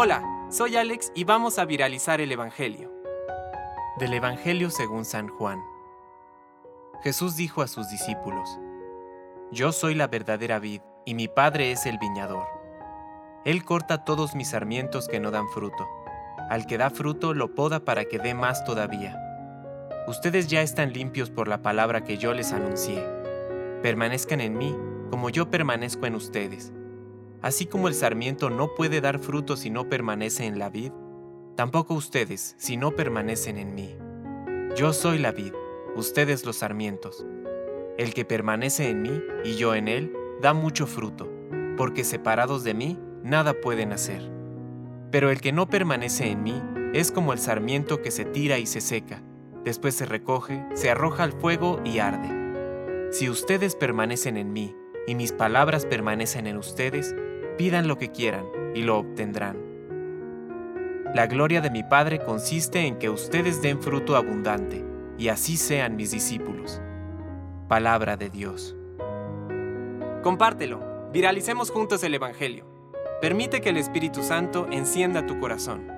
Hola, soy Alex y vamos a viralizar el Evangelio. Del Evangelio según San Juan. Jesús dijo a sus discípulos, Yo soy la verdadera vid y mi Padre es el viñador. Él corta todos mis sarmientos que no dan fruto. Al que da fruto lo poda para que dé más todavía. Ustedes ya están limpios por la palabra que yo les anuncié. Permanezcan en mí, como yo permanezco en ustedes. Así como el sarmiento no puede dar fruto si no permanece en la vid, tampoco ustedes si no permanecen en mí. Yo soy la vid, ustedes los sarmientos. El que permanece en mí y yo en él, da mucho fruto, porque separados de mí, nada pueden hacer. Pero el que no permanece en mí es como el sarmiento que se tira y se seca, después se recoge, se arroja al fuego y arde. Si ustedes permanecen en mí y mis palabras permanecen en ustedes, pidan lo que quieran y lo obtendrán. La gloria de mi Padre consiste en que ustedes den fruto abundante, y así sean mis discípulos. Palabra de Dios. Compártelo, viralicemos juntos el Evangelio. Permite que el Espíritu Santo encienda tu corazón.